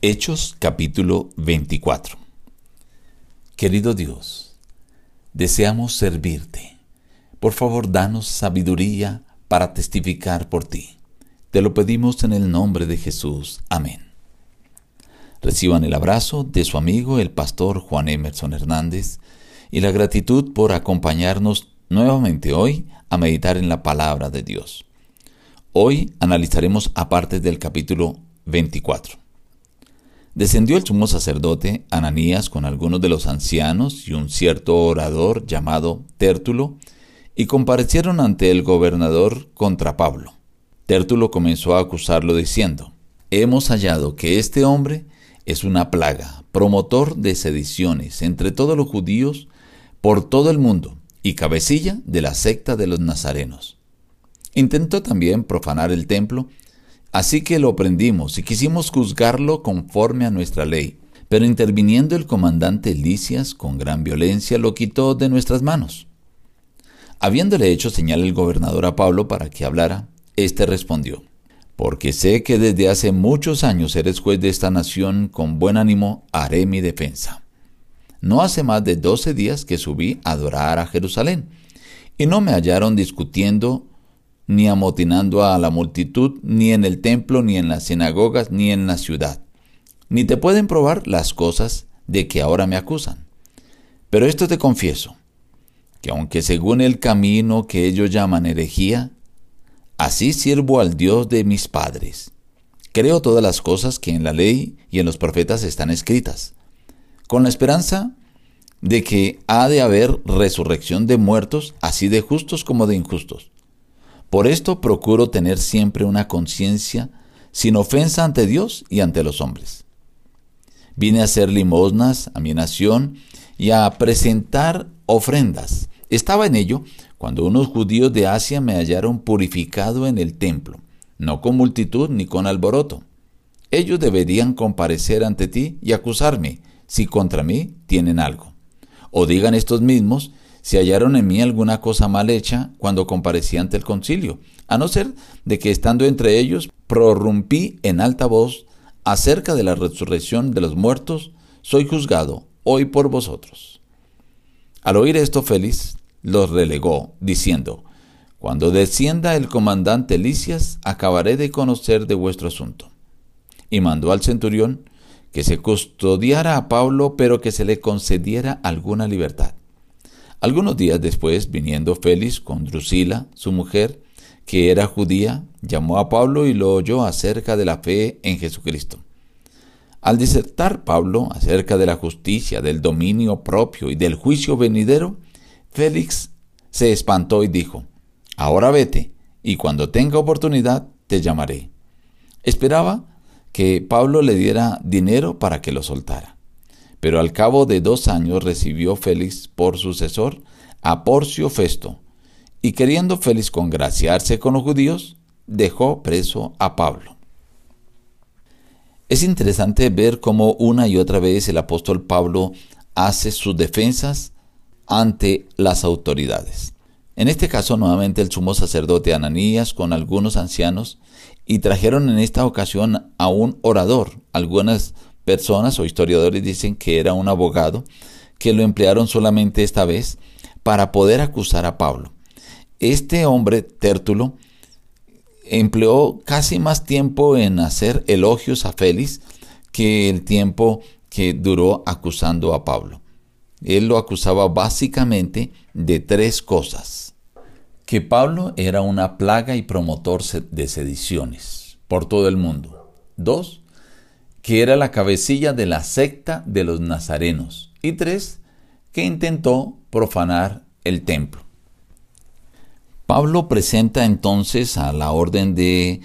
Hechos capítulo 24 Querido Dios, deseamos servirte. Por favor, danos sabiduría para testificar por ti. Te lo pedimos en el nombre de Jesús. Amén. Reciban el abrazo de su amigo el pastor Juan Emerson Hernández y la gratitud por acompañarnos nuevamente hoy a meditar en la palabra de Dios. Hoy analizaremos aparte del capítulo 24. Descendió el sumo sacerdote Ananías con algunos de los ancianos y un cierto orador llamado Tértulo, y comparecieron ante el gobernador contra Pablo. Tértulo comenzó a acusarlo diciendo, Hemos hallado que este hombre es una plaga, promotor de sediciones entre todos los judíos por todo el mundo y cabecilla de la secta de los nazarenos. Intentó también profanar el templo Así que lo prendimos y quisimos juzgarlo conforme a nuestra ley. Pero interviniendo el comandante Licias con gran violencia lo quitó de nuestras manos. Habiéndole hecho señal el gobernador a Pablo para que hablara, éste respondió, Porque sé que desde hace muchos años eres juez de esta nación, con buen ánimo haré mi defensa. No hace más de doce días que subí a adorar a Jerusalén, y no me hallaron discutiendo ni amotinando a la multitud, ni en el templo, ni en las sinagogas, ni en la ciudad. Ni te pueden probar las cosas de que ahora me acusan. Pero esto te confieso, que aunque según el camino que ellos llaman herejía, así sirvo al Dios de mis padres. Creo todas las cosas que en la ley y en los profetas están escritas, con la esperanza de que ha de haber resurrección de muertos, así de justos como de injustos por esto procuro tener siempre una conciencia sin ofensa ante Dios y ante los hombres. Vine a hacer limosnas a mi nación y a presentar ofrendas. Estaba en ello cuando unos judíos de Asia me hallaron purificado en el templo, no con multitud ni con alboroto. Ellos deberían comparecer ante ti y acusarme si contra mí tienen algo. O digan estos mismos si hallaron en mí alguna cosa mal hecha cuando comparecí ante el concilio, a no ser de que estando entre ellos prorrumpí en alta voz acerca de la resurrección de los muertos, soy juzgado hoy por vosotros. Al oír esto, Félix los relegó, diciendo, Cuando descienda el comandante Licias, acabaré de conocer de vuestro asunto. Y mandó al centurión que se custodiara a Pablo, pero que se le concediera alguna libertad. Algunos días después, viniendo Félix con Drusila, su mujer, que era judía, llamó a Pablo y lo oyó acerca de la fe en Jesucristo. Al disertar Pablo acerca de la justicia, del dominio propio y del juicio venidero, Félix se espantó y dijo, Ahora vete, y cuando tenga oportunidad te llamaré. Esperaba que Pablo le diera dinero para que lo soltara. Pero al cabo de dos años recibió Félix por sucesor a Porcio Festo, y queriendo Félix congraciarse con los judíos, dejó preso a Pablo. Es interesante ver cómo una y otra vez el apóstol Pablo hace sus defensas ante las autoridades. En este caso, nuevamente el sumo sacerdote Ananías con algunos ancianos y trajeron en esta ocasión a un orador, algunas personas o historiadores dicen que era un abogado que lo emplearon solamente esta vez para poder acusar a Pablo. Este hombre, Tértulo, empleó casi más tiempo en hacer elogios a Félix que el tiempo que duró acusando a Pablo. Él lo acusaba básicamente de tres cosas. Que Pablo era una plaga y promotor de sediciones por todo el mundo. Dos, que era la cabecilla de la secta de los nazarenos. Y tres, que intentó profanar el templo. Pablo presenta entonces a la orden de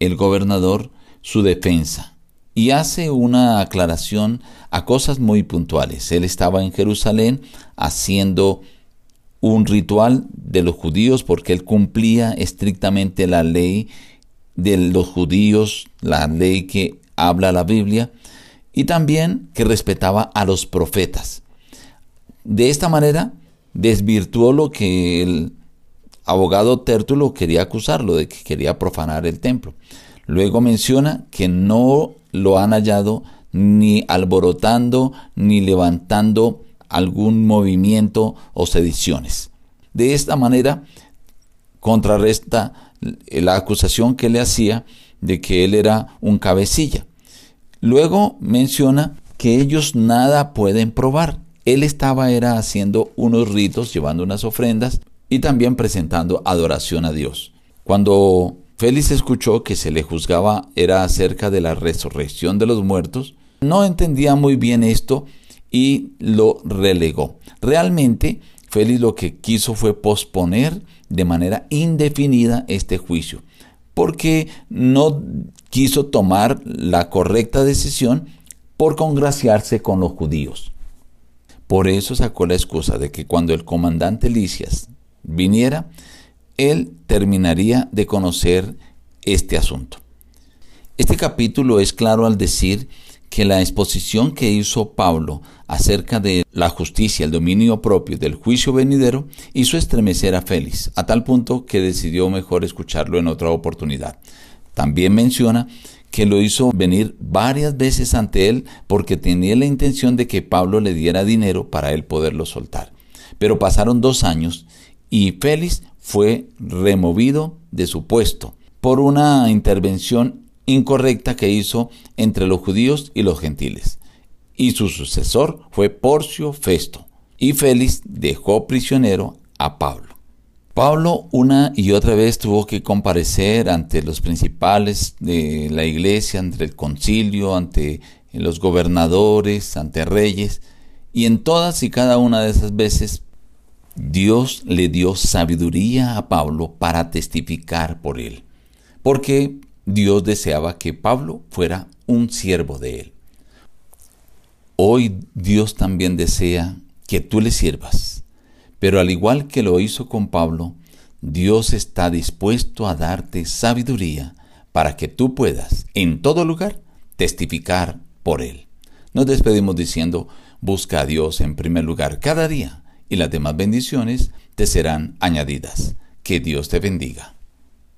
el gobernador su defensa y hace una aclaración a cosas muy puntuales. Él estaba en Jerusalén haciendo un ritual de los judíos porque él cumplía estrictamente la ley de los judíos, la ley que habla la Biblia, y también que respetaba a los profetas. De esta manera desvirtuó lo que el abogado Tértulo quería acusarlo, de que quería profanar el templo. Luego menciona que no lo han hallado ni alborotando ni levantando algún movimiento o sediciones. De esta manera contrarresta la acusación que le hacía de que él era un cabecilla. Luego menciona que ellos nada pueden probar. Él estaba era haciendo unos ritos, llevando unas ofrendas y también presentando adoración a Dios. Cuando Félix escuchó que se le juzgaba era acerca de la resurrección de los muertos, no entendía muy bien esto y lo relegó. Realmente, Félix lo que quiso fue posponer de manera indefinida este juicio, porque no quiso tomar la correcta decisión por congraciarse con los judíos. Por eso sacó la excusa de que cuando el comandante Licias viniera, él terminaría de conocer este asunto. Este capítulo es claro al decir que la exposición que hizo Pablo acerca de la justicia, el dominio propio del juicio venidero, hizo estremecer a Félix, a tal punto que decidió mejor escucharlo en otra oportunidad. También menciona que lo hizo venir varias veces ante él porque tenía la intención de que Pablo le diera dinero para él poderlo soltar. Pero pasaron dos años y Félix fue removido de su puesto por una intervención incorrecta que hizo entre los judíos y los gentiles. Y su sucesor fue Porcio Festo. Y Félix dejó prisionero a Pablo. Pablo una y otra vez tuvo que comparecer ante los principales de la iglesia, ante el concilio, ante los gobernadores, ante reyes, y en todas y cada una de esas veces Dios le dio sabiduría a Pablo para testificar por él, porque Dios deseaba que Pablo fuera un siervo de él. Hoy Dios también desea que tú le sirvas, pero al igual que lo hizo con Pablo, Dios está dispuesto a darte sabiduría para que tú puedas, en todo lugar, testificar por Él. Nos despedimos diciendo, busca a Dios en primer lugar cada día y las demás bendiciones te serán añadidas. Que Dios te bendiga.